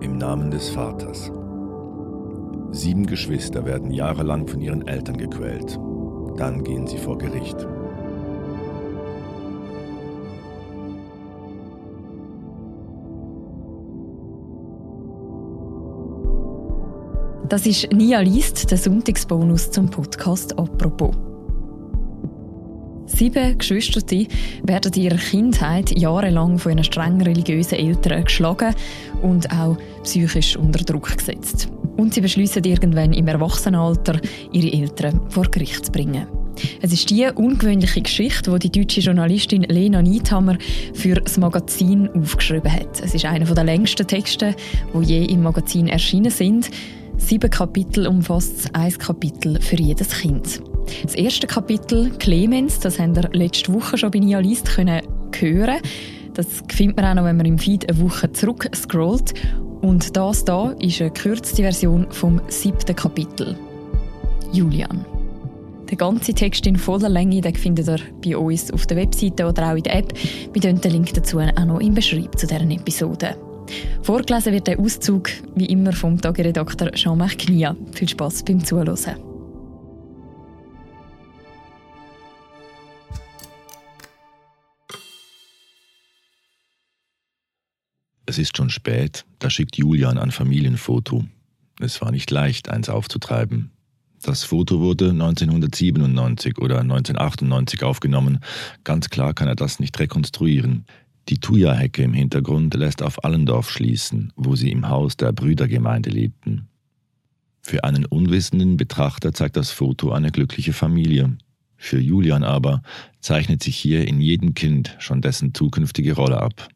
Im Namen des Vaters. Sieben Geschwister werden jahrelang von ihren Eltern gequält. Dann gehen sie vor Gericht. Das ist Nia Liest, der Sonntagsbonus zum Podcast «Apropos». Sieben Geschwister werden in ihrer Kindheit jahrelang von ihren streng religiösen Eltern geschlagen und auch psychisch unter Druck gesetzt. Und sie beschließen irgendwann im Erwachsenenalter, ihre Eltern vor Gericht zu bringen. Es ist die ungewöhnliche Geschichte, die die deutsche Journalistin Lena Niethammer für das Magazin aufgeschrieben hat. Es ist einer der längsten Texte, die je im Magazin erschienen sind. Sieben Kapitel umfasst ein Kapitel für jedes Kind. Das erste Kapitel, Clemens, das haben wir letzte Woche schon bei Nia List hören. Das findet man auch noch, wenn man im Feed eine Woche zurück scrollt. Und das da ist eine gekürzte Version vom siebten Kapitel. Julian. Der ganze Text in voller Länge den findet ihr bei uns auf der Webseite oder auch in der App. Wir tun den Link dazu auch noch im Beschreib zu deren Episode. Vorgelesen wird der Auszug wie immer vom Tageredakteur Jean-Marc Knia. Viel Spaß beim Zuhören. Es ist schon spät, da schickt Julian ein Familienfoto. Es war nicht leicht, eins aufzutreiben. Das Foto wurde 1997 oder 1998 aufgenommen. Ganz klar kann er das nicht rekonstruieren. Die Thuja-Hecke im Hintergrund lässt auf Allendorf schließen, wo sie im Haus der Brüdergemeinde lebten. Für einen unwissenden Betrachter zeigt das Foto eine glückliche Familie. Für Julian aber zeichnet sich hier in jedem Kind schon dessen zukünftige Rolle ab.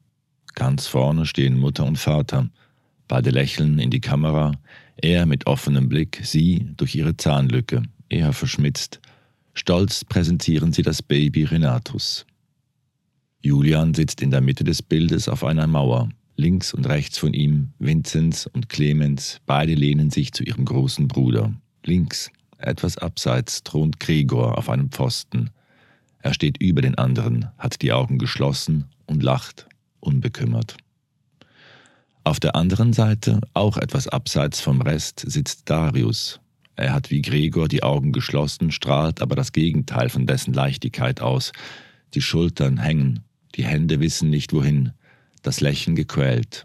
Ganz vorne stehen Mutter und Vater. Beide lächeln in die Kamera, er mit offenem Blick, sie durch ihre Zahnlücke, eher verschmitzt. Stolz präsentieren sie das Baby Renatus. Julian sitzt in der Mitte des Bildes auf einer Mauer. Links und rechts von ihm Vinzenz und Clemens, beide lehnen sich zu ihrem großen Bruder. Links, etwas abseits, thront Gregor auf einem Pfosten. Er steht über den anderen, hat die Augen geschlossen und lacht unbekümmert. Auf der anderen Seite, auch etwas abseits vom Rest, sitzt Darius. Er hat wie Gregor die Augen geschlossen, strahlt aber das Gegenteil von dessen Leichtigkeit aus. Die Schultern hängen, die Hände wissen nicht wohin, das Lächeln gequält.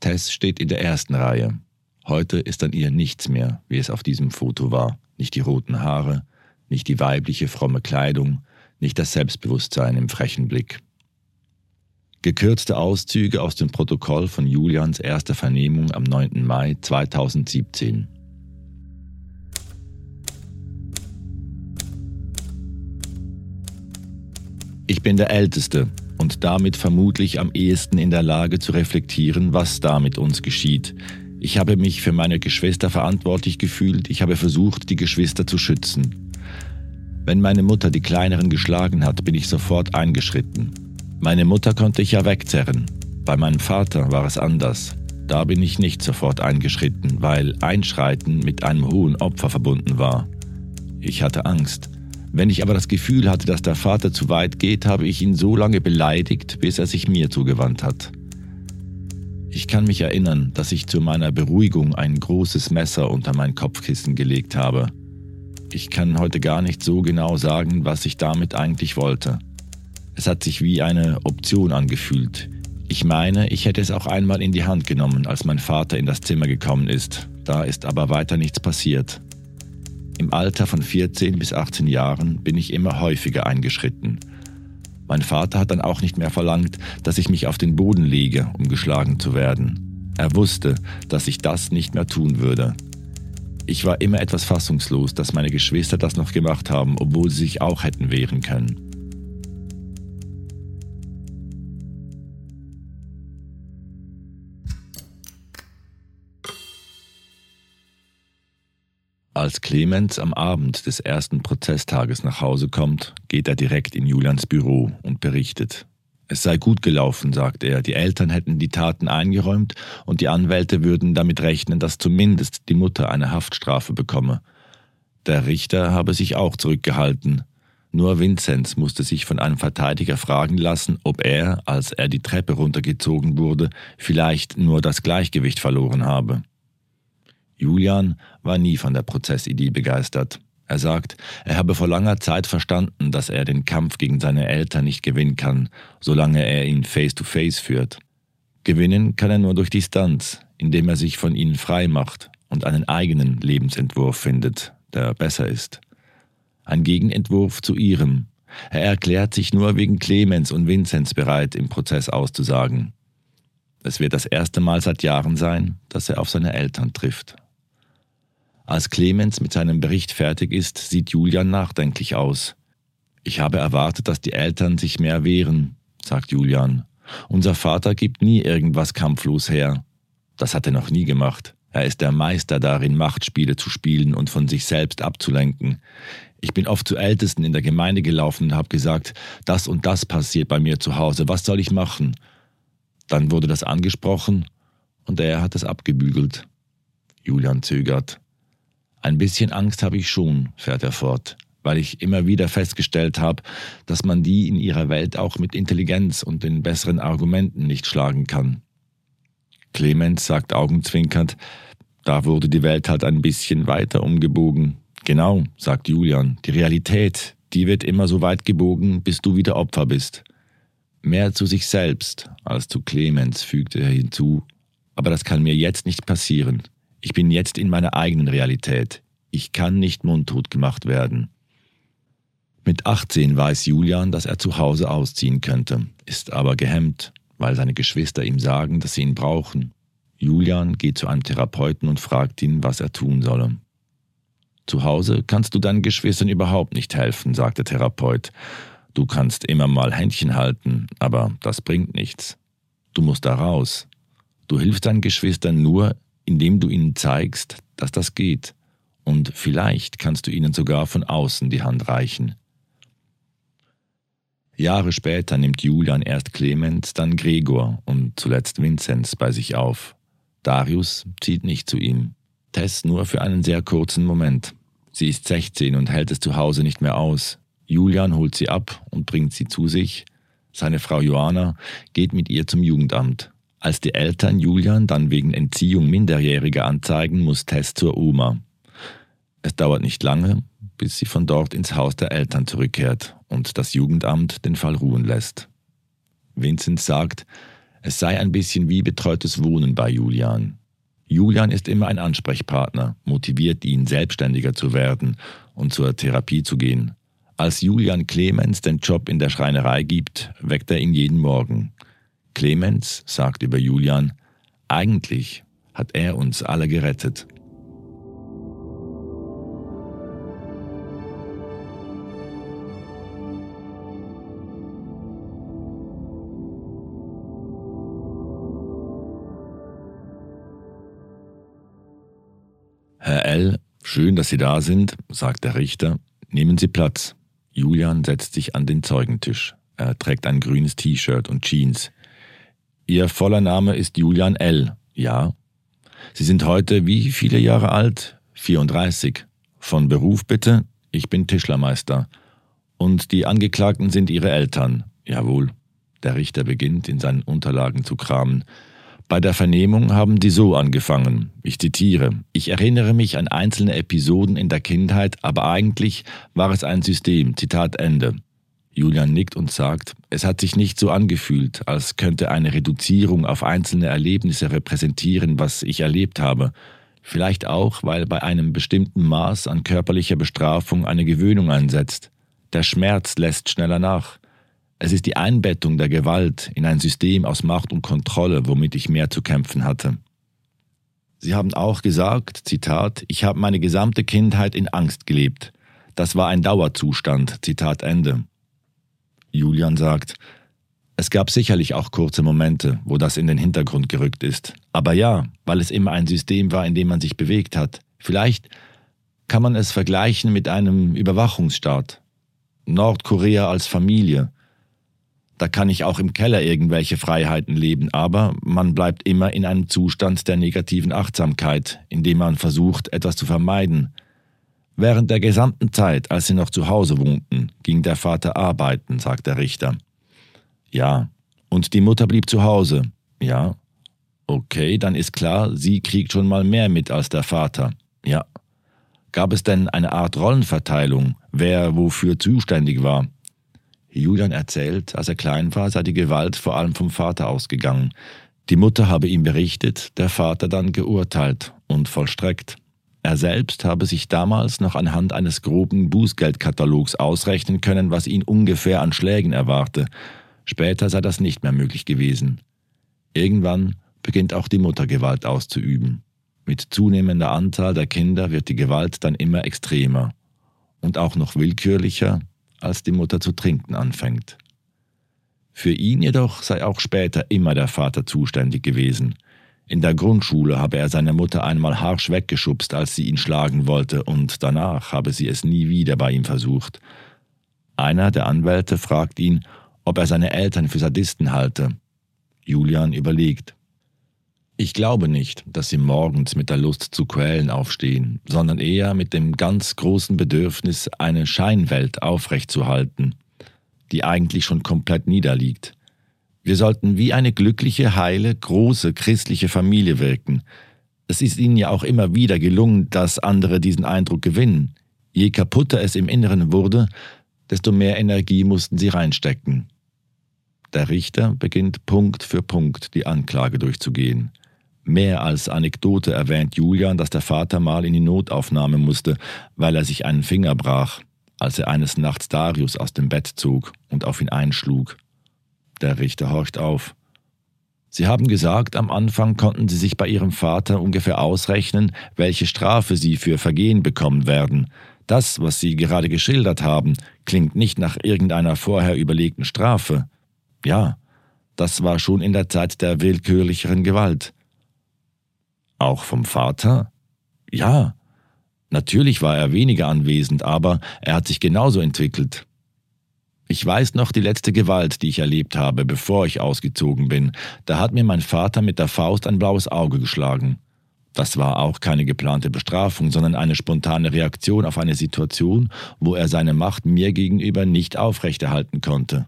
Tess steht in der ersten Reihe. Heute ist an ihr nichts mehr, wie es auf diesem Foto war. Nicht die roten Haare, nicht die weibliche fromme Kleidung, nicht das Selbstbewusstsein im frechen Blick. Gekürzte Auszüge aus dem Protokoll von Julians erster Vernehmung am 9. Mai 2017. Ich bin der Älteste und damit vermutlich am ehesten in der Lage zu reflektieren, was da mit uns geschieht. Ich habe mich für meine Geschwister verantwortlich gefühlt, ich habe versucht, die Geschwister zu schützen. Wenn meine Mutter die Kleineren geschlagen hat, bin ich sofort eingeschritten. Meine Mutter konnte ich ja wegzerren. Bei meinem Vater war es anders. Da bin ich nicht sofort eingeschritten, weil Einschreiten mit einem hohen Opfer verbunden war. Ich hatte Angst. Wenn ich aber das Gefühl hatte, dass der Vater zu weit geht, habe ich ihn so lange beleidigt, bis er sich mir zugewandt hat. Ich kann mich erinnern, dass ich zu meiner Beruhigung ein großes Messer unter mein Kopfkissen gelegt habe. Ich kann heute gar nicht so genau sagen, was ich damit eigentlich wollte. Es hat sich wie eine Option angefühlt. Ich meine, ich hätte es auch einmal in die Hand genommen, als mein Vater in das Zimmer gekommen ist. Da ist aber weiter nichts passiert. Im Alter von 14 bis 18 Jahren bin ich immer häufiger eingeschritten. Mein Vater hat dann auch nicht mehr verlangt, dass ich mich auf den Boden lege, um geschlagen zu werden. Er wusste, dass ich das nicht mehr tun würde. Ich war immer etwas fassungslos, dass meine Geschwister das noch gemacht haben, obwohl sie sich auch hätten wehren können. Als Clemens am Abend des ersten Prozesstages nach Hause kommt, geht er direkt in Julians Büro und berichtet. Es sei gut gelaufen, sagt er, die Eltern hätten die Taten eingeräumt und die Anwälte würden damit rechnen, dass zumindest die Mutter eine Haftstrafe bekomme. Der Richter habe sich auch zurückgehalten. Nur Vinzenz musste sich von einem Verteidiger fragen lassen, ob er, als er die Treppe runtergezogen wurde, vielleicht nur das Gleichgewicht verloren habe. Julian war nie von der Prozessidee begeistert. Er sagt, er habe vor langer Zeit verstanden, dass er den Kampf gegen seine Eltern nicht gewinnen kann, solange er ihn face-to-face -face führt. Gewinnen kann er nur durch Distanz, indem er sich von ihnen frei macht und einen eigenen Lebensentwurf findet, der besser ist ein Gegenentwurf zu ihrem. Er erklärt sich nur wegen Clemens und Vinzenz bereit, im Prozess auszusagen. Es wird das erste Mal seit Jahren sein, dass er auf seine Eltern trifft. Als Clemens mit seinem Bericht fertig ist, sieht Julian nachdenklich aus. Ich habe erwartet, dass die Eltern sich mehr wehren, sagt Julian. Unser Vater gibt nie irgendwas kampflos her. Das hat er noch nie gemacht. Er ist der Meister darin, Machtspiele zu spielen und von sich selbst abzulenken. Ich bin oft zu Ältesten in der Gemeinde gelaufen und habe gesagt, das und das passiert bei mir zu Hause, was soll ich machen? Dann wurde das angesprochen und er hat es abgebügelt. Julian zögert. Ein bisschen Angst habe ich schon, fährt er fort, weil ich immer wieder festgestellt habe, dass man die in ihrer Welt auch mit Intelligenz und den besseren Argumenten nicht schlagen kann. Clemens sagt augenzwinkernd, da wurde die Welt halt ein bisschen weiter umgebogen. Genau, sagt Julian, die Realität, die wird immer so weit gebogen, bis du wieder Opfer bist. Mehr zu sich selbst als zu Clemens, fügte er hinzu. Aber das kann mir jetzt nicht passieren. Ich bin jetzt in meiner eigenen Realität. Ich kann nicht mundtot gemacht werden. Mit 18 weiß Julian, dass er zu Hause ausziehen könnte, ist aber gehemmt, weil seine Geschwister ihm sagen, dass sie ihn brauchen. Julian geht zu einem Therapeuten und fragt ihn, was er tun solle. Zu Hause kannst du deinen Geschwistern überhaupt nicht helfen, sagt der Therapeut. Du kannst immer mal Händchen halten, aber das bringt nichts. Du musst da raus. Du hilfst deinen Geschwistern nur, indem du ihnen zeigst, dass das geht. Und vielleicht kannst du ihnen sogar von außen die Hand reichen. Jahre später nimmt Julian erst Clemens, dann Gregor und zuletzt Vinzenz bei sich auf. Darius zieht nicht zu ihm. Tess nur für einen sehr kurzen Moment. Sie ist 16 und hält es zu Hause nicht mehr aus. Julian holt sie ab und bringt sie zu sich. Seine Frau Johanna geht mit ihr zum Jugendamt. Als die Eltern Julian dann wegen Entziehung Minderjähriger anzeigen, muss Tess zur Oma. Es dauert nicht lange, bis sie von dort ins Haus der Eltern zurückkehrt und das Jugendamt den Fall ruhen lässt. Vincent sagt, es sei ein bisschen wie betreutes Wohnen bei Julian. Julian ist immer ein Ansprechpartner, motiviert ihn, selbstständiger zu werden und zur Therapie zu gehen. Als Julian Clemens den Job in der Schreinerei gibt, weckt er ihn jeden Morgen. Clemens sagt über Julian, eigentlich hat er uns alle gerettet. Herr L., schön, dass Sie da sind, sagt der Richter. Nehmen Sie Platz. Julian setzt sich an den Zeugentisch. Er trägt ein grünes T-Shirt und Jeans. Ihr voller Name ist Julian L. Ja. Sie sind heute wie viele Jahre alt? 34. Von Beruf bitte? Ich bin Tischlermeister. Und die Angeklagten sind Ihre Eltern? Jawohl. Der Richter beginnt in seinen Unterlagen zu kramen. Bei der Vernehmung haben die so angefangen. Ich zitiere. Ich erinnere mich an einzelne Episoden in der Kindheit, aber eigentlich war es ein System. Zitat Ende. Julian nickt und sagt, es hat sich nicht so angefühlt, als könnte eine Reduzierung auf einzelne Erlebnisse repräsentieren, was ich erlebt habe. Vielleicht auch, weil bei einem bestimmten Maß an körperlicher Bestrafung eine Gewöhnung einsetzt. Der Schmerz lässt schneller nach. Es ist die Einbettung der Gewalt in ein System aus Macht und Kontrolle, womit ich mehr zu kämpfen hatte. Sie haben auch gesagt, Zitat, ich habe meine gesamte Kindheit in Angst gelebt. Das war ein Dauerzustand, Zitat Ende. Julian sagt, es gab sicherlich auch kurze Momente, wo das in den Hintergrund gerückt ist. Aber ja, weil es immer ein System war, in dem man sich bewegt hat. Vielleicht kann man es vergleichen mit einem Überwachungsstaat. Nordkorea als Familie, da kann ich auch im Keller irgendwelche Freiheiten leben, aber man bleibt immer in einem Zustand der negativen Achtsamkeit, in dem man versucht, etwas zu vermeiden. Während der gesamten Zeit, als sie noch zu Hause wohnten, ging der Vater arbeiten, sagt der Richter. Ja. Und die Mutter blieb zu Hause. Ja. Okay, dann ist klar, sie kriegt schon mal mehr mit als der Vater. Ja. Gab es denn eine Art Rollenverteilung, wer wofür zuständig war? Julian erzählt, als er klein war, sei die Gewalt vor allem vom Vater ausgegangen. Die Mutter habe ihm berichtet, der Vater dann geurteilt und vollstreckt. Er selbst habe sich damals noch anhand eines groben Bußgeldkatalogs ausrechnen können, was ihn ungefähr an Schlägen erwarte. Später sei das nicht mehr möglich gewesen. Irgendwann beginnt auch die Mutter Gewalt auszuüben. Mit zunehmender Anzahl der Kinder wird die Gewalt dann immer extremer und auch noch willkürlicher, als die Mutter zu trinken anfängt. Für ihn jedoch sei auch später immer der Vater zuständig gewesen. In der Grundschule habe er seine Mutter einmal harsch weggeschubst, als sie ihn schlagen wollte, und danach habe sie es nie wieder bei ihm versucht. Einer der Anwälte fragt ihn, ob er seine Eltern für Sadisten halte. Julian überlegt. Ich glaube nicht, dass sie morgens mit der Lust zu quälen aufstehen, sondern eher mit dem ganz großen Bedürfnis, eine Scheinwelt aufrechtzuhalten, die eigentlich schon komplett niederliegt. Wir sollten wie eine glückliche, heile, große christliche Familie wirken. Es ist ihnen ja auch immer wieder gelungen, dass andere diesen Eindruck gewinnen. Je kaputter es im Inneren wurde, desto mehr Energie mussten sie reinstecken. Der Richter beginnt Punkt für Punkt die Anklage durchzugehen. Mehr als Anekdote erwähnt Julian, dass der Vater mal in die Notaufnahme musste, weil er sich einen Finger brach, als er eines Nachts Darius aus dem Bett zog und auf ihn einschlug. Der Richter horcht auf. Sie haben gesagt, am Anfang konnten Sie sich bei Ihrem Vater ungefähr ausrechnen, welche Strafe Sie für Vergehen bekommen werden. Das, was Sie gerade geschildert haben, klingt nicht nach irgendeiner vorher überlegten Strafe. Ja, das war schon in der Zeit der willkürlicheren Gewalt. Auch vom Vater? Ja. Natürlich war er weniger anwesend, aber er hat sich genauso entwickelt. Ich weiß noch die letzte Gewalt, die ich erlebt habe, bevor ich ausgezogen bin. Da hat mir mein Vater mit der Faust ein blaues Auge geschlagen. Das war auch keine geplante Bestrafung, sondern eine spontane Reaktion auf eine Situation, wo er seine Macht mir gegenüber nicht aufrechterhalten konnte.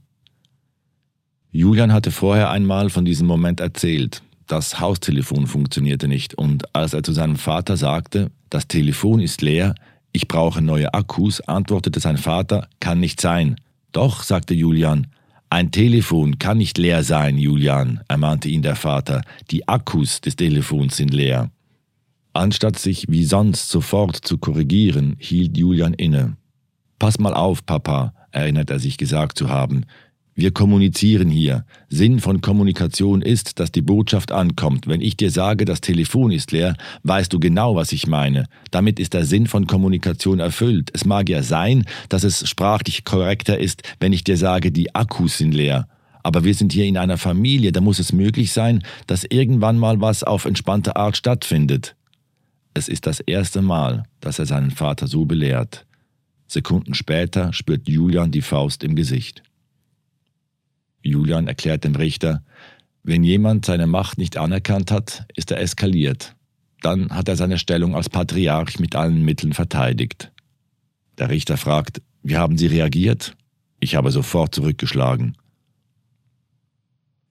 Julian hatte vorher einmal von diesem Moment erzählt. Das Haustelefon funktionierte nicht und als er zu seinem Vater sagte, das Telefon ist leer, ich brauche neue Akkus, antwortete sein Vater, kann nicht sein. Doch, sagte Julian, ein Telefon kann nicht leer sein, Julian, ermahnte ihn der Vater, die Akkus des Telefons sind leer. Anstatt sich wie sonst sofort zu korrigieren, hielt Julian inne. Pass mal auf, Papa, erinnert er sich gesagt zu haben, wir kommunizieren hier. Sinn von Kommunikation ist, dass die Botschaft ankommt. Wenn ich dir sage, das Telefon ist leer, weißt du genau, was ich meine. Damit ist der Sinn von Kommunikation erfüllt. Es mag ja sein, dass es sprachlich korrekter ist, wenn ich dir sage, die Akkus sind leer. Aber wir sind hier in einer Familie, da muss es möglich sein, dass irgendwann mal was auf entspannte Art stattfindet. Es ist das erste Mal, dass er seinen Vater so belehrt. Sekunden später spürt Julian die Faust im Gesicht. Julian erklärt dem Richter, wenn jemand seine Macht nicht anerkannt hat, ist er eskaliert. Dann hat er seine Stellung als Patriarch mit allen Mitteln verteidigt. Der Richter fragt, wie haben Sie reagiert? Ich habe sofort zurückgeschlagen.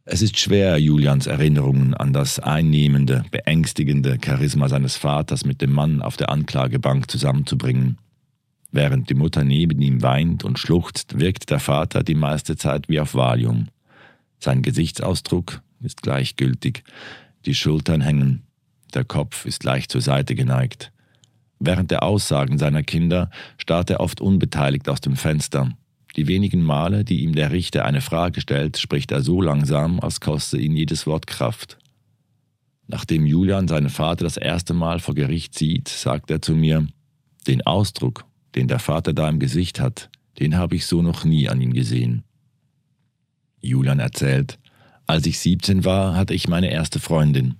Es ist schwer, Julians Erinnerungen an das einnehmende, beängstigende Charisma seines Vaters mit dem Mann auf der Anklagebank zusammenzubringen. Während die Mutter neben ihm weint und schluchzt, wirkt der Vater die meiste Zeit wie auf Valium. Sein Gesichtsausdruck ist gleichgültig, die Schultern hängen, der Kopf ist leicht zur Seite geneigt. Während der Aussagen seiner Kinder starrt er oft unbeteiligt aus dem Fenster. Die wenigen Male, die ihm der Richter eine Frage stellt, spricht er so langsam, als koste ihn jedes Wort Kraft. Nachdem Julian seinen Vater das erste Mal vor Gericht sieht, sagt er zu mir, den Ausdruck, den der Vater da im Gesicht hat, den habe ich so noch nie an ihm gesehen. Julian erzählt, als ich 17 war, hatte ich meine erste Freundin.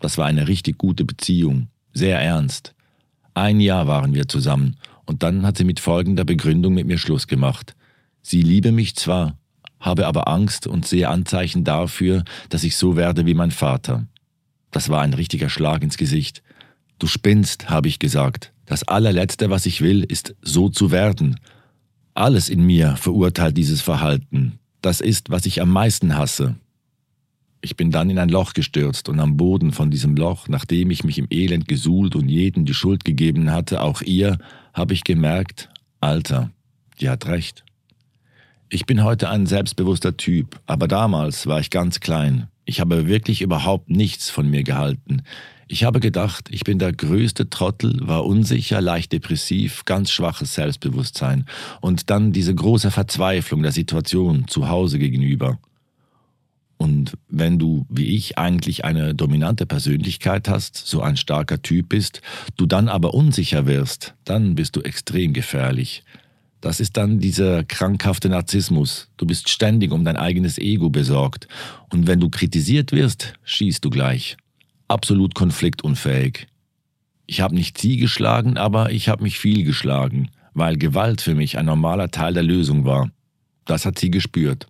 Das war eine richtig gute Beziehung, sehr ernst. Ein Jahr waren wir zusammen und dann hat sie mit folgender Begründung mit mir Schluss gemacht. Sie liebe mich zwar, habe aber Angst und sehe Anzeichen dafür, dass ich so werde wie mein Vater. Das war ein richtiger Schlag ins Gesicht. Du spinnst, habe ich gesagt. Das allerletzte, was ich will, ist so zu werden. Alles in mir verurteilt dieses Verhalten. Das ist, was ich am meisten hasse. Ich bin dann in ein Loch gestürzt und am Boden von diesem Loch, nachdem ich mich im Elend gesuhlt und jedem die Schuld gegeben hatte, auch ihr, habe ich gemerkt, Alter, die hat recht. Ich bin heute ein selbstbewusster Typ, aber damals war ich ganz klein. Ich habe wirklich überhaupt nichts von mir gehalten. Ich habe gedacht, ich bin der größte Trottel, war unsicher, leicht depressiv, ganz schwaches Selbstbewusstsein und dann diese große Verzweiflung der Situation zu Hause gegenüber. Und wenn du, wie ich, eigentlich eine dominante Persönlichkeit hast, so ein starker Typ bist, du dann aber unsicher wirst, dann bist du extrem gefährlich. Das ist dann dieser krankhafte Narzissmus. Du bist ständig um dein eigenes Ego besorgt. Und wenn du kritisiert wirst, schießt du gleich absolut konfliktunfähig. Ich habe nicht sie geschlagen, aber ich habe mich viel geschlagen, weil Gewalt für mich ein normaler Teil der Lösung war. Das hat sie gespürt.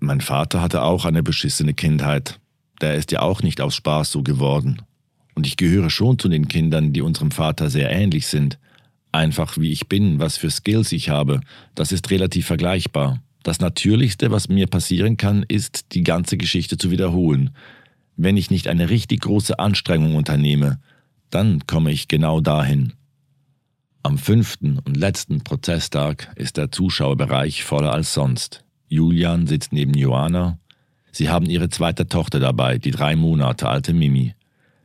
Mein Vater hatte auch eine beschissene Kindheit. Der ist ja auch nicht aus Spaß so geworden. Und ich gehöre schon zu den Kindern, die unserem Vater sehr ähnlich sind. Einfach wie ich bin, was für Skills ich habe, das ist relativ vergleichbar. Das Natürlichste, was mir passieren kann, ist, die ganze Geschichte zu wiederholen, wenn ich nicht eine richtig große Anstrengung unternehme, dann komme ich genau dahin. Am fünften und letzten Prozesstag ist der Zuschauerbereich voller als sonst. Julian sitzt neben Joanna. Sie haben ihre zweite Tochter dabei, die drei Monate alte Mimi.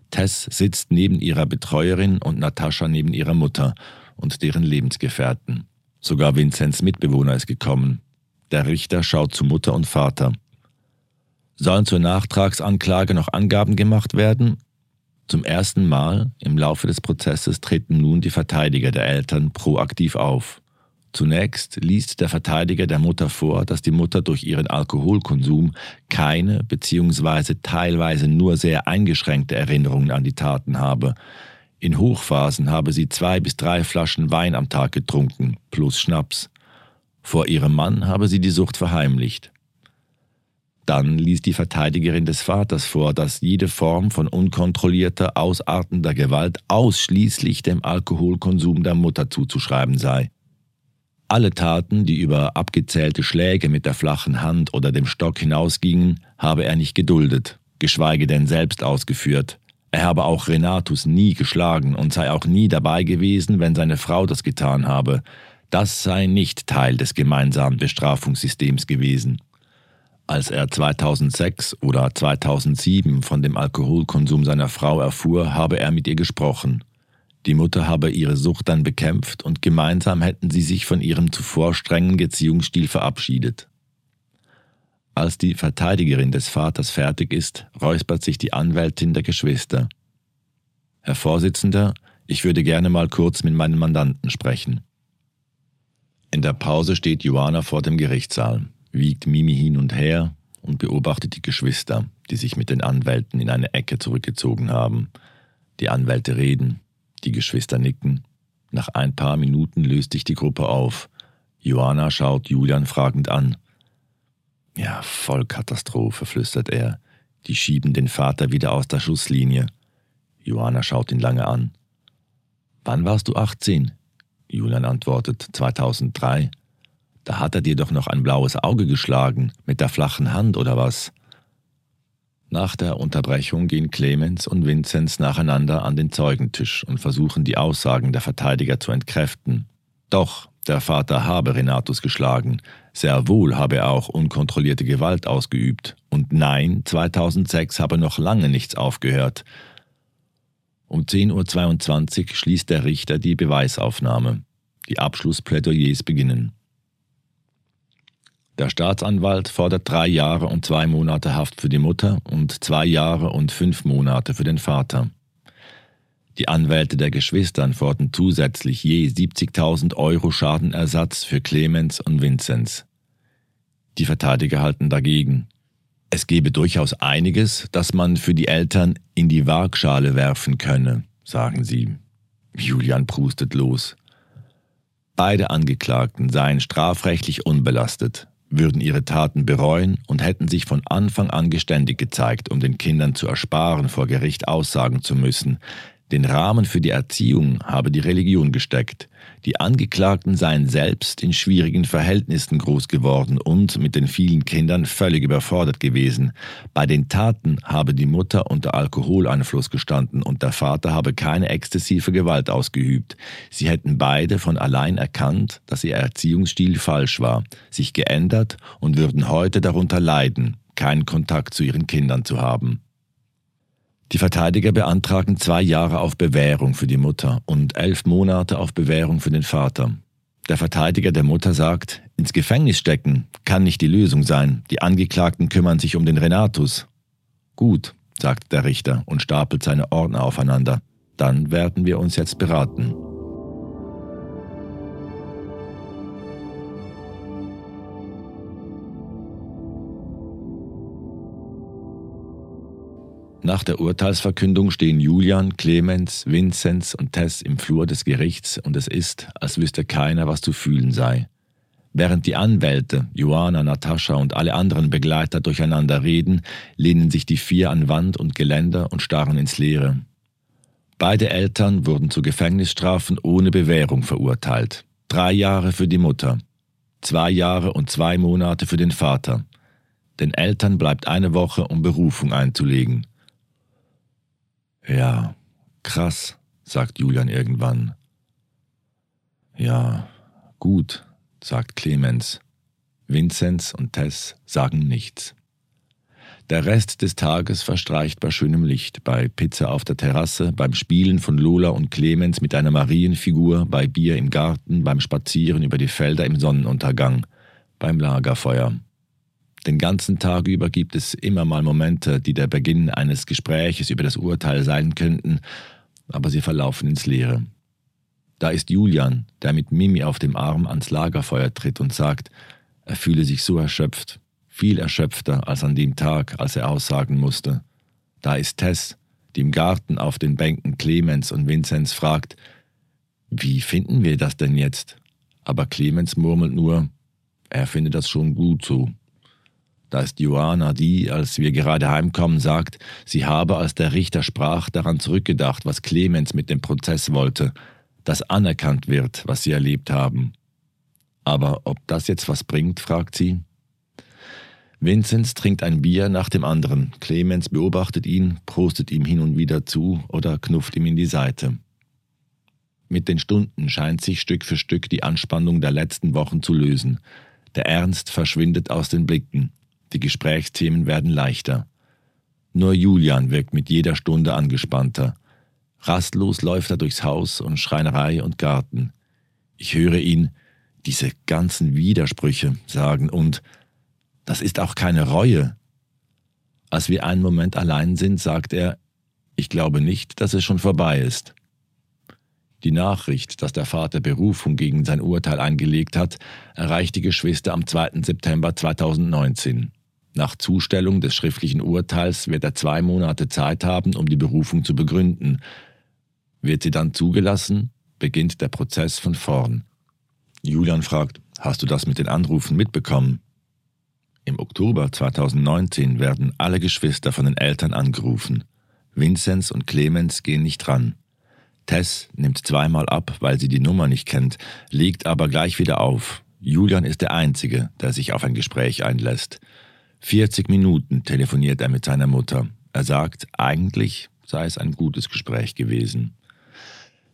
Tess sitzt neben ihrer Betreuerin und Natascha neben ihrer Mutter und deren Lebensgefährten. Sogar Vinzenz Mitbewohner ist gekommen. Der Richter schaut zu Mutter und Vater. Sollen zur Nachtragsanklage noch Angaben gemacht werden? Zum ersten Mal im Laufe des Prozesses treten nun die Verteidiger der Eltern proaktiv auf. Zunächst liest der Verteidiger der Mutter vor, dass die Mutter durch ihren Alkoholkonsum keine bzw. teilweise nur sehr eingeschränkte Erinnerungen an die Taten habe. In Hochphasen habe sie zwei bis drei Flaschen Wein am Tag getrunken, plus Schnaps. Vor ihrem Mann habe sie die Sucht verheimlicht. Dann ließ die Verteidigerin des Vaters vor, dass jede Form von unkontrollierter, ausartender Gewalt ausschließlich dem Alkoholkonsum der Mutter zuzuschreiben sei. Alle Taten, die über abgezählte Schläge mit der flachen Hand oder dem Stock hinausgingen, habe er nicht geduldet, geschweige denn selbst ausgeführt. Er habe auch Renatus nie geschlagen und sei auch nie dabei gewesen, wenn seine Frau das getan habe. Das sei nicht Teil des gemeinsamen Bestrafungssystems gewesen. Als er 2006 oder 2007 von dem Alkoholkonsum seiner Frau erfuhr, habe er mit ihr gesprochen. Die Mutter habe ihre Sucht dann bekämpft und gemeinsam hätten sie sich von ihrem zuvor strengen Beziehungsstil verabschiedet. Als die Verteidigerin des Vaters fertig ist, räuspert sich die Anwältin der Geschwister. Herr Vorsitzender, ich würde gerne mal kurz mit meinem Mandanten sprechen. In der Pause steht Joanna vor dem Gerichtssaal wiegt Mimi hin und her und beobachtet die Geschwister, die sich mit den Anwälten in eine Ecke zurückgezogen haben. Die Anwälte reden, die Geschwister nicken. Nach ein paar Minuten löst sich die Gruppe auf. Johanna schaut Julian fragend an. Ja, Vollkatastrophe, flüstert er. Die schieben den Vater wieder aus der Schusslinie. Johanna schaut ihn lange an. Wann warst du 18? Julian antwortet 2003. Da hat er dir doch noch ein blaues Auge geschlagen, mit der flachen Hand oder was? Nach der Unterbrechung gehen Clemens und Vinzenz nacheinander an den Zeugentisch und versuchen die Aussagen der Verteidiger zu entkräften. Doch, der Vater habe Renatus geschlagen, sehr wohl habe er auch unkontrollierte Gewalt ausgeübt, und nein, 2006 habe noch lange nichts aufgehört. Um 10.22 Uhr schließt der Richter die Beweisaufnahme. Die Abschlussplädoyers beginnen. Der Staatsanwalt fordert drei Jahre und zwei Monate Haft für die Mutter und zwei Jahre und fünf Monate für den Vater. Die Anwälte der Geschwistern fordern zusätzlich je 70.000 Euro Schadenersatz für Clemens und Vinzenz. Die Verteidiger halten dagegen. Es gebe durchaus einiges, das man für die Eltern in die Waagschale werfen könne, sagen sie. Julian prustet los. Beide Angeklagten seien strafrechtlich unbelastet würden ihre Taten bereuen und hätten sich von Anfang an geständig gezeigt, um den Kindern zu ersparen, vor Gericht aussagen zu müssen. Den Rahmen für die Erziehung habe die Religion gesteckt. Die Angeklagten seien selbst in schwierigen Verhältnissen groß geworden und mit den vielen Kindern völlig überfordert gewesen. Bei den Taten habe die Mutter unter Alkoholeinfluss gestanden und der Vater habe keine exzessive Gewalt ausgeübt. Sie hätten beide von allein erkannt, dass ihr Erziehungsstil falsch war, sich geändert und würden heute darunter leiden, keinen Kontakt zu ihren Kindern zu haben. Die Verteidiger beantragen zwei Jahre auf Bewährung für die Mutter und elf Monate auf Bewährung für den Vater. Der Verteidiger der Mutter sagt, ins Gefängnis stecken kann nicht die Lösung sein. Die Angeklagten kümmern sich um den Renatus. Gut, sagt der Richter und stapelt seine Ordner aufeinander. Dann werden wir uns jetzt beraten. Nach der Urteilsverkündung stehen Julian, Clemens, Vinzenz und Tess im Flur des Gerichts und es ist, als wüsste keiner, was zu fühlen sei. Während die Anwälte, Joanna, Natascha und alle anderen Begleiter durcheinander reden, lehnen sich die vier an Wand und Geländer und starren ins Leere. Beide Eltern wurden zu Gefängnisstrafen ohne Bewährung verurteilt. Drei Jahre für die Mutter, zwei Jahre und zwei Monate für den Vater. Den Eltern bleibt eine Woche, um Berufung einzulegen. Ja, krass, sagt Julian irgendwann. Ja, gut, sagt Clemens. Vinzenz und Tess sagen nichts. Der Rest des Tages verstreicht bei schönem Licht, bei Pizza auf der Terrasse, beim Spielen von Lola und Clemens mit einer Marienfigur, bei Bier im Garten, beim Spazieren über die Felder im Sonnenuntergang, beim Lagerfeuer. Den ganzen Tag über gibt es immer mal Momente, die der Beginn eines Gespräches über das Urteil sein könnten, aber sie verlaufen ins Leere. Da ist Julian, der mit Mimi auf dem Arm ans Lagerfeuer tritt und sagt, er fühle sich so erschöpft, viel erschöpfter als an dem Tag, als er aussagen musste. Da ist Tess, die im Garten auf den Bänken Clemens und Vinzenz fragt, wie finden wir das denn jetzt? Aber Clemens murmelt nur, er findet das schon gut so. Da ist Joanna, die, als wir gerade heimkommen, sagt, sie habe, als der Richter sprach, daran zurückgedacht, was Clemens mit dem Prozess wollte, dass anerkannt wird, was sie erlebt haben. Aber ob das jetzt was bringt, fragt sie. Vinzenz trinkt ein Bier nach dem anderen. Clemens beobachtet ihn, prostet ihm hin und wieder zu oder knufft ihm in die Seite. Mit den Stunden scheint sich Stück für Stück die Anspannung der letzten Wochen zu lösen. Der Ernst verschwindet aus den Blicken. Die Gesprächsthemen werden leichter. Nur Julian wirkt mit jeder Stunde angespannter. Rastlos läuft er durchs Haus und Schreinerei und Garten. Ich höre ihn diese ganzen Widersprüche sagen und das ist auch keine Reue. Als wir einen Moment allein sind, sagt er, ich glaube nicht, dass es schon vorbei ist. Die Nachricht, dass der Vater Berufung gegen sein Urteil eingelegt hat, erreicht die Geschwister am 2. September 2019. Nach Zustellung des schriftlichen Urteils wird er zwei Monate Zeit haben, um die Berufung zu begründen. Wird sie dann zugelassen, beginnt der Prozess von vorn. Julian fragt, hast du das mit den Anrufen mitbekommen? Im Oktober 2019 werden alle Geschwister von den Eltern angerufen. Vinzenz und Clemens gehen nicht dran. Tess nimmt zweimal ab, weil sie die Nummer nicht kennt, legt aber gleich wieder auf. Julian ist der Einzige, der sich auf ein Gespräch einlässt. 40 Minuten telefoniert er mit seiner Mutter. Er sagt, eigentlich sei es ein gutes Gespräch gewesen.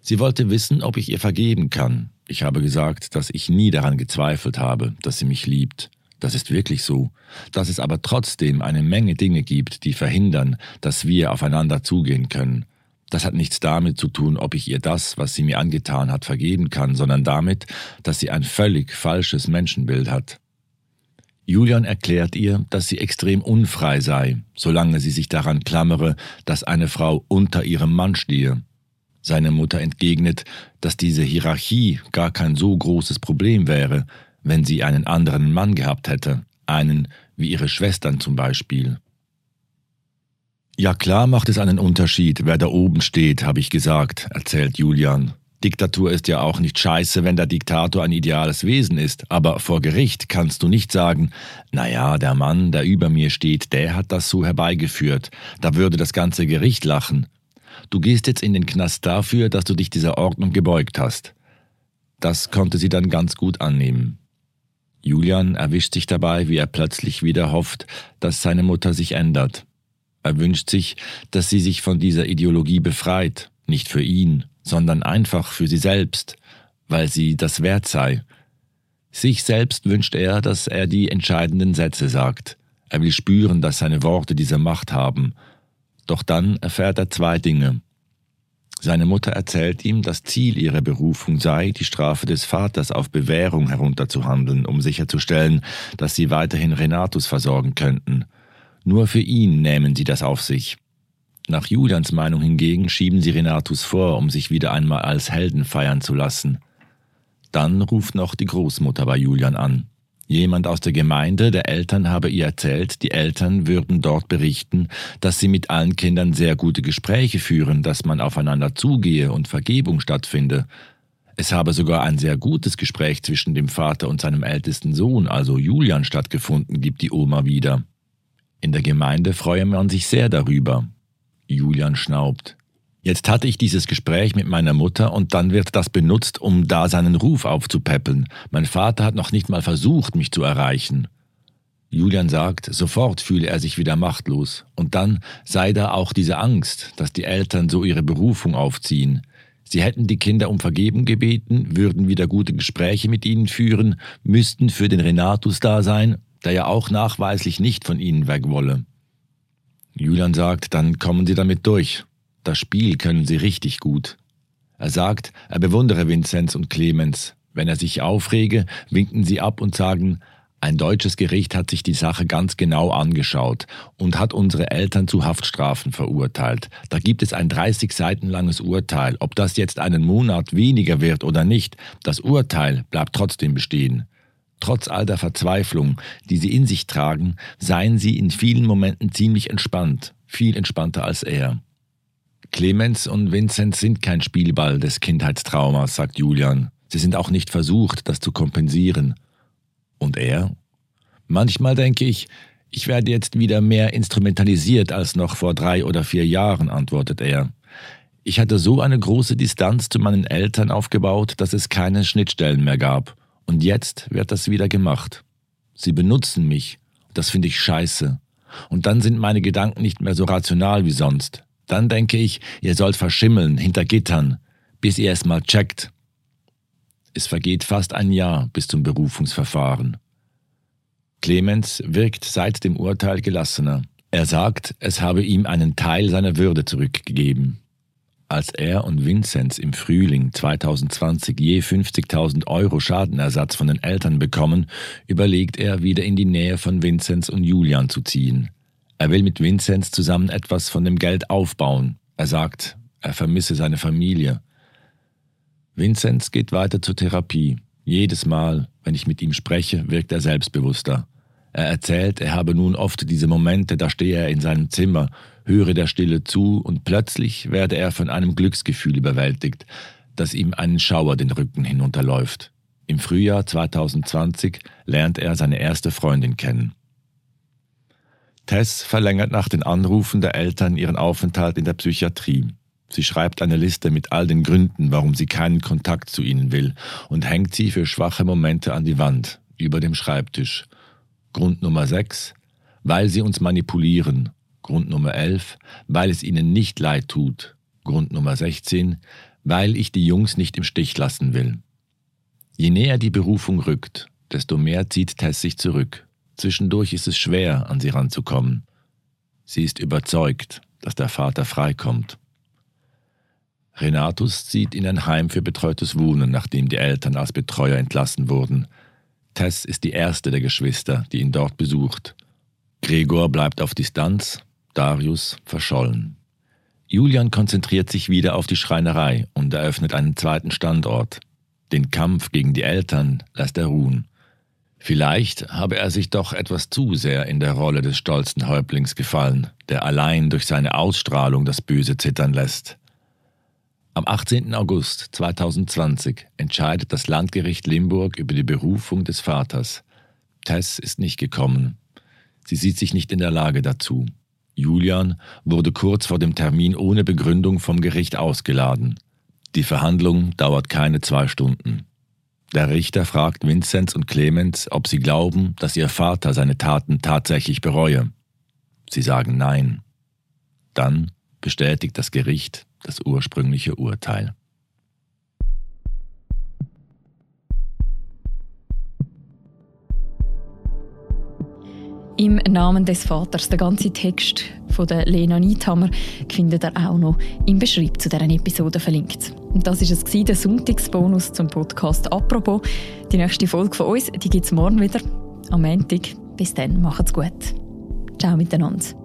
Sie wollte wissen, ob ich ihr vergeben kann. Ich habe gesagt, dass ich nie daran gezweifelt habe, dass sie mich liebt. Das ist wirklich so. Dass es aber trotzdem eine Menge Dinge gibt, die verhindern, dass wir aufeinander zugehen können. Das hat nichts damit zu tun, ob ich ihr das, was sie mir angetan hat, vergeben kann, sondern damit, dass sie ein völlig falsches Menschenbild hat. Julian erklärt ihr, dass sie extrem unfrei sei, solange sie sich daran klammere, dass eine Frau unter ihrem Mann stehe. Seine Mutter entgegnet, dass diese Hierarchie gar kein so großes Problem wäre, wenn sie einen anderen Mann gehabt hätte, einen wie ihre Schwestern zum Beispiel. Ja klar macht es einen Unterschied, wer da oben steht, habe ich gesagt, erzählt Julian. Diktatur ist ja auch nicht scheiße, wenn der Diktator ein ideales Wesen ist, aber vor Gericht kannst du nicht sagen, naja, der Mann, der über mir steht, der hat das so herbeigeführt, da würde das ganze Gericht lachen. du gehst jetzt in den Knast dafür, dass du dich dieser Ordnung gebeugt hast. Das konnte sie dann ganz gut annehmen. Julian erwischt sich dabei, wie er plötzlich wieder hofft, dass seine Mutter sich ändert. Er wünscht sich, dass sie sich von dieser Ideologie befreit, nicht für ihn, sondern einfach für sie selbst, weil sie das wert sei. Sich selbst wünscht er, dass er die entscheidenden Sätze sagt. Er will spüren, dass seine Worte diese Macht haben. Doch dann erfährt er zwei Dinge. Seine Mutter erzählt ihm, das Ziel ihrer Berufung sei, die Strafe des Vaters auf Bewährung herunterzuhandeln, um sicherzustellen, dass sie weiterhin Renatus versorgen könnten. Nur für ihn nehmen sie das auf sich. Nach Julians Meinung hingegen schieben sie Renatus vor, um sich wieder einmal als Helden feiern zu lassen. Dann ruft noch die Großmutter bei Julian an. Jemand aus der Gemeinde der Eltern habe ihr erzählt, die Eltern würden dort berichten, dass sie mit allen Kindern sehr gute Gespräche führen, dass man aufeinander zugehe und Vergebung stattfinde. Es habe sogar ein sehr gutes Gespräch zwischen dem Vater und seinem ältesten Sohn, also Julian, stattgefunden, gibt die Oma wieder. In der Gemeinde freue man sich sehr darüber. Julian schnaubt. Jetzt hatte ich dieses Gespräch mit meiner Mutter und dann wird das benutzt, um da seinen Ruf aufzupäppeln. Mein Vater hat noch nicht mal versucht, mich zu erreichen. Julian sagt, sofort fühle er sich wieder machtlos. Und dann sei da auch diese Angst, dass die Eltern so ihre Berufung aufziehen. Sie hätten die Kinder um Vergebung gebeten, würden wieder gute Gespräche mit ihnen führen, müssten für den Renatus da sein, der ja auch nachweislich nicht von ihnen weg wolle. Julian sagt, dann kommen Sie damit durch. Das Spiel können Sie richtig gut. Er sagt, er bewundere Vinzenz und Clemens. Wenn er sich aufrege, winken sie ab und sagen, ein deutsches Gericht hat sich die Sache ganz genau angeschaut und hat unsere Eltern zu Haftstrafen verurteilt. Da gibt es ein 30 Seiten langes Urteil. Ob das jetzt einen Monat weniger wird oder nicht, das Urteil bleibt trotzdem bestehen. Trotz all der Verzweiflung, die sie in sich tragen, seien sie in vielen Momenten ziemlich entspannt, viel entspannter als er. Clemens und Vincent sind kein Spielball des Kindheitstraumas, sagt Julian. Sie sind auch nicht versucht, das zu kompensieren. Und er? Manchmal denke ich, ich werde jetzt wieder mehr instrumentalisiert als noch vor drei oder vier Jahren, antwortet er. Ich hatte so eine große Distanz zu meinen Eltern aufgebaut, dass es keine Schnittstellen mehr gab. Und jetzt wird das wieder gemacht. Sie benutzen mich. Das finde ich scheiße. Und dann sind meine Gedanken nicht mehr so rational wie sonst. Dann denke ich, ihr sollt verschimmeln hinter Gittern, bis ihr es mal checkt. Es vergeht fast ein Jahr bis zum Berufungsverfahren. Clemens wirkt seit dem Urteil gelassener. Er sagt, es habe ihm einen Teil seiner Würde zurückgegeben. Als er und Vinzenz im Frühling 2020 je 50.000 Euro Schadenersatz von den Eltern bekommen, überlegt er, wieder in die Nähe von Vinzenz und Julian zu ziehen. Er will mit Vinzenz zusammen etwas von dem Geld aufbauen. Er sagt, er vermisse seine Familie. Vinzenz geht weiter zur Therapie. Jedes Mal, wenn ich mit ihm spreche, wirkt er selbstbewusster. Er erzählt, er habe nun oft diese Momente, da stehe er in seinem Zimmer, höre der Stille zu und plötzlich werde er von einem Glücksgefühl überwältigt, das ihm einen Schauer den Rücken hinunterläuft. Im Frühjahr 2020 lernt er seine erste Freundin kennen. Tess verlängert nach den Anrufen der Eltern ihren Aufenthalt in der Psychiatrie. Sie schreibt eine Liste mit all den Gründen, warum sie keinen Kontakt zu ihnen will, und hängt sie für schwache Momente an die Wand, über dem Schreibtisch. Grund Nummer 6, weil sie uns manipulieren. Grund Nummer 11, weil es ihnen nicht leid tut. Grund Nummer 16, weil ich die Jungs nicht im Stich lassen will. Je näher die Berufung rückt, desto mehr zieht Tess sich zurück. Zwischendurch ist es schwer, an sie ranzukommen. Sie ist überzeugt, dass der Vater freikommt. Renatus zieht in ein Heim für betreutes Wohnen, nachdem die Eltern als Betreuer entlassen wurden. Tess ist die erste der Geschwister, die ihn dort besucht. Gregor bleibt auf Distanz, Darius verschollen. Julian konzentriert sich wieder auf die Schreinerei und eröffnet einen zweiten Standort. Den Kampf gegen die Eltern lässt er ruhen. Vielleicht habe er sich doch etwas zu sehr in der Rolle des stolzen Häuptlings gefallen, der allein durch seine Ausstrahlung das Böse zittern lässt. Am 18. August 2020 entscheidet das Landgericht Limburg über die Berufung des Vaters. Tess ist nicht gekommen. Sie sieht sich nicht in der Lage dazu. Julian wurde kurz vor dem Termin ohne Begründung vom Gericht ausgeladen. Die Verhandlung dauert keine zwei Stunden. Der Richter fragt Vinzenz und Clemens, ob sie glauben, dass ihr Vater seine Taten tatsächlich bereue. Sie sagen Nein. Dann bestätigt das Gericht das ursprüngliche Urteil. Im Namen des Vaters, der ganze Text von der Lena Niethammer, findet ihr auch noch im Beschreib zu dieser Episode verlinkt. Und das war es, der Sonntagsbonus zum Podcast «Apropos». Die nächste Folge von uns gibt es morgen wieder, am Montag. Bis dann, macht's gut. Ciao miteinander.